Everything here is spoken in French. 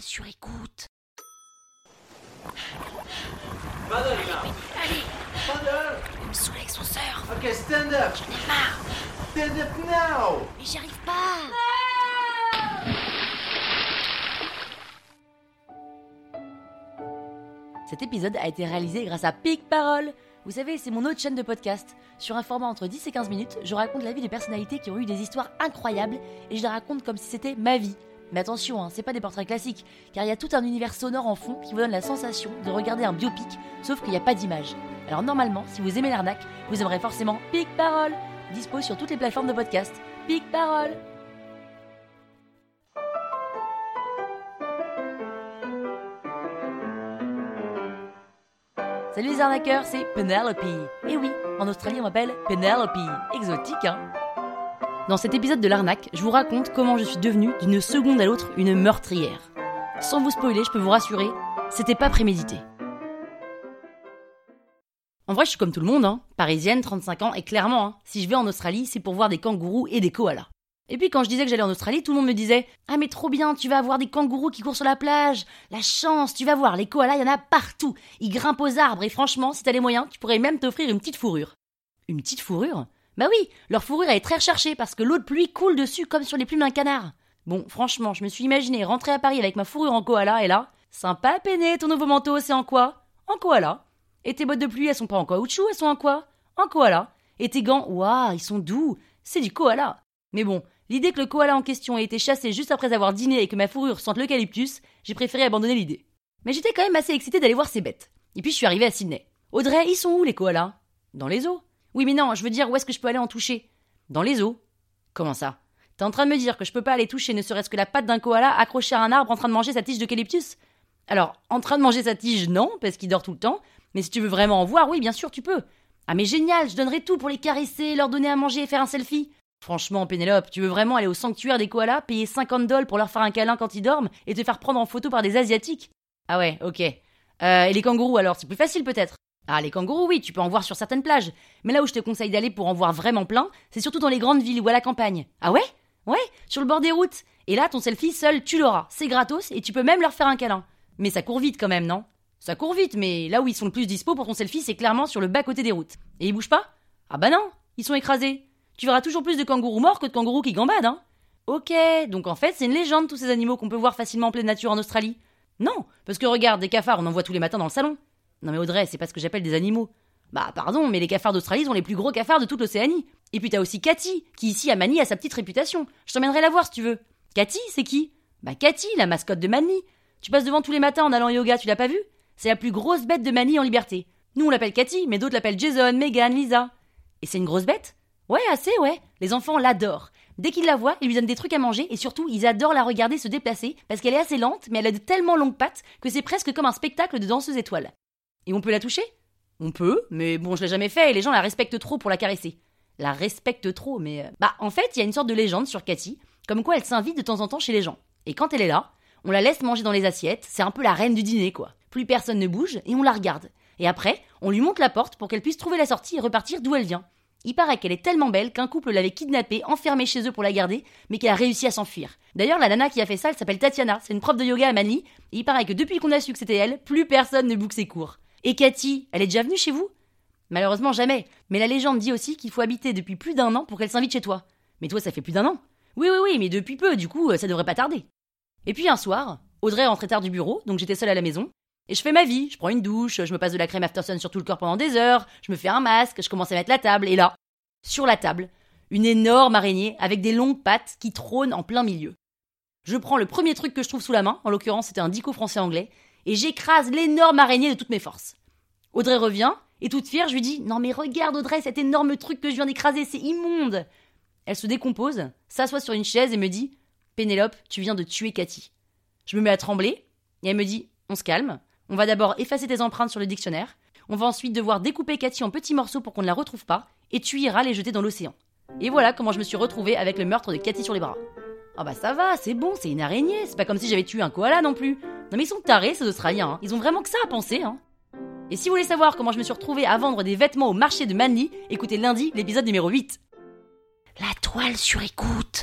sur écoute. Paddle. Allez, Paddle. il me saoule avec son. Okay, stand up. J'en ai marre. Stand up now. Mais j'y arrive pas. Cet épisode a été réalisé grâce à Pic Parole. Vous savez, c'est mon autre chaîne de podcast. Sur un format entre 10 et 15 minutes, je raconte la vie de personnalités qui ont eu des histoires incroyables et je les raconte comme si c'était ma vie. Mais attention, hein, c'est pas des portraits classiques, car il y a tout un univers sonore en fond qui vous donne la sensation de regarder un biopic, sauf qu'il n'y a pas d'image. Alors normalement, si vous aimez l'arnaque, vous aimerez forcément Pic Parole, dispo sur toutes les plateformes de podcast. Pic Parole Salut les arnaqueurs, c'est Penelope. Et oui, en Australie on m'appelle Penelope. Exotique, hein? Dans cet épisode de l'arnaque, je vous raconte comment je suis devenue d'une seconde à l'autre une meurtrière. Sans vous spoiler, je peux vous rassurer, c'était pas prémédité. En vrai, je suis comme tout le monde, hein. Parisienne, 35 ans, et clairement, hein, si je vais en Australie, c'est pour voir des kangourous et des koalas. Et puis quand je disais que j'allais en Australie, tout le monde me disait Ah mais trop bien, tu vas voir des kangourous qui courent sur la plage. La chance, tu vas voir, les koalas, il y en a partout. Ils grimpent aux arbres et franchement, si t'as les moyens, tu pourrais même t'offrir une petite fourrure. Une petite fourrure? Bah oui, leur fourrure est très recherchée parce que l'eau de pluie coule dessus comme sur les plumes d'un canard. Bon, franchement, je me suis imaginé rentrer à Paris avec ma fourrure en koala et là, sympa peiné, ton nouveau manteau, c'est en quoi? En koala. Et tes bottes de pluie, elles sont pas en caoutchouc, elles sont en quoi? En koala. Et tes gants, waouh, ils sont doux, c'est du koala. Mais bon, L'idée que le koala en question ait été chassé juste après avoir dîné et que ma fourrure sente l'eucalyptus, j'ai préféré abandonner l'idée. Mais j'étais quand même assez excitée d'aller voir ces bêtes. Et puis je suis arrivée à Sydney. Audrey, ils sont où les koalas? Dans les eaux. Oui mais non, je veux dire où est-ce que je peux aller en toucher? Dans les eaux. Comment ça? T'es en train de me dire que je peux pas aller toucher ne serait-ce que la patte d'un koala accrochée à un arbre en train de manger sa tige d'eucalyptus? Alors, en train de manger sa tige, non, parce qu'il dort tout le temps. Mais si tu veux vraiment en voir, oui, bien sûr, tu peux. Ah mais génial, je donnerais tout pour les caresser, leur donner à manger et faire un selfie. Franchement, Pénélope, tu veux vraiment aller au sanctuaire des koalas, payer 50 dollars pour leur faire un câlin quand ils dorment et te faire prendre en photo par des Asiatiques? Ah ouais, ok. Euh, et les kangourous alors, c'est plus facile peut-être? Ah, les kangourous, oui, tu peux en voir sur certaines plages. Mais là où je te conseille d'aller pour en voir vraiment plein, c'est surtout dans les grandes villes ou à la campagne. Ah ouais? Ouais, sur le bord des routes. Et là, ton selfie seul, tu l'auras. C'est gratos et tu peux même leur faire un câlin. Mais ça court vite quand même, non? Ça court vite, mais là où ils sont le plus dispo pour ton selfie, c'est clairement sur le bas-côté des routes. Et ils bougent pas? Ah bah non, ils sont écrasés. Tu verras toujours plus de kangourous morts que de kangourous qui gambadent, hein Ok, donc en fait, c'est une légende tous ces animaux qu'on peut voir facilement en pleine nature en Australie. Non, parce que regarde, des cafards, on en voit tous les matins dans le salon. Non mais Audrey, c'est pas ce que j'appelle des animaux. Bah pardon, mais les cafards d'Australie sont les plus gros cafards de toute l'Océanie. Et puis t'as aussi Cathy, qui ici à Manny a sa petite réputation. Je t'emmènerai la voir si tu veux. Cathy, c'est qui? Bah Cathy, la mascotte de Manny. Tu passes devant tous les matins en allant yoga, tu l'as pas vue? C'est la plus grosse bête de Manny en liberté. Nous on l'appelle Cathy, mais d'autres l'appellent Jason, Megan, Lisa. Et c'est une grosse bête? Ouais, assez, ouais. Les enfants l'adorent. Dès qu'ils la voient, ils lui donnent des trucs à manger et surtout, ils adorent la regarder se déplacer parce qu'elle est assez lente, mais elle a de tellement longues pattes que c'est presque comme un spectacle de danseuse étoile. Et on peut la toucher? On peut, mais bon, je l'ai jamais fait et les gens la respectent trop pour la caresser. La respectent trop, mais. euh, Bah, en fait, il y a une sorte de légende sur Cathy, comme quoi elle s'invite de temps en temps chez les gens. Et quand elle est là, on la laisse manger dans les assiettes, c'est un peu la reine du dîner, quoi. Plus personne ne bouge et on la regarde. Et après, on lui monte la porte pour qu'elle puisse trouver la sortie et repartir d'où elle vient. Il paraît qu'elle est tellement belle qu'un couple l'avait kidnappée, enfermée chez eux pour la garder, mais qu'elle a réussi à s'enfuir. D'ailleurs, la nana qui a fait ça, elle s'appelle Tatiana, c'est une prof de yoga à Manly, et il paraît que depuis qu'on a su que c'était elle, plus personne ne boucle ses cours. Et Cathy, elle est déjà venue chez vous? Malheureusement jamais, mais la légende dit aussi qu'il faut habiter depuis plus d'un an pour qu'elle s'invite chez toi. Mais toi, ça fait plus d'un an Oui, oui, oui, mais depuis peu, du coup, ça devrait pas tarder. Et puis un soir, Audrey rentrait tard du bureau, donc j'étais seule à la maison, et je fais ma vie, je prends une douche, je me passe de la crème Aftersun sur tout le corps pendant des heures, je me fais un masque, je commence à mettre la table, et là, sur la table, une énorme araignée avec des longues pattes qui trône en plein milieu. Je prends le premier truc que je trouve sous la main, en l'occurrence c'était un dico français-anglais, et j'écrase l'énorme araignée de toutes mes forces. Audrey revient, et toute fière, je lui dis Non mais regarde Audrey, cet énorme truc que je viens d'écraser, c'est immonde Elle se décompose, s'assoit sur une chaise et me dit Pénélope, tu viens de tuer Cathy. Je me mets à trembler, et elle me dit On se calme, on va d'abord effacer tes empreintes sur le dictionnaire, on va ensuite devoir découper Cathy en petits morceaux pour qu'on ne la retrouve pas, et tu iras les jeter dans l'océan. Et voilà comment je me suis retrouvée avec le meurtre de Cathy sur les bras. Ah bah ça va, c'est bon, c'est une araignée, c'est pas comme si j'avais tué un koala non plus. Non mais ils sont tarés ces Australiens, hein. ils ont vraiment que ça à penser. Hein. Et si vous voulez savoir comment je me suis retrouvée à vendre des vêtements au marché de Manly, écoutez lundi l'épisode numéro 8. La toile sur écoute.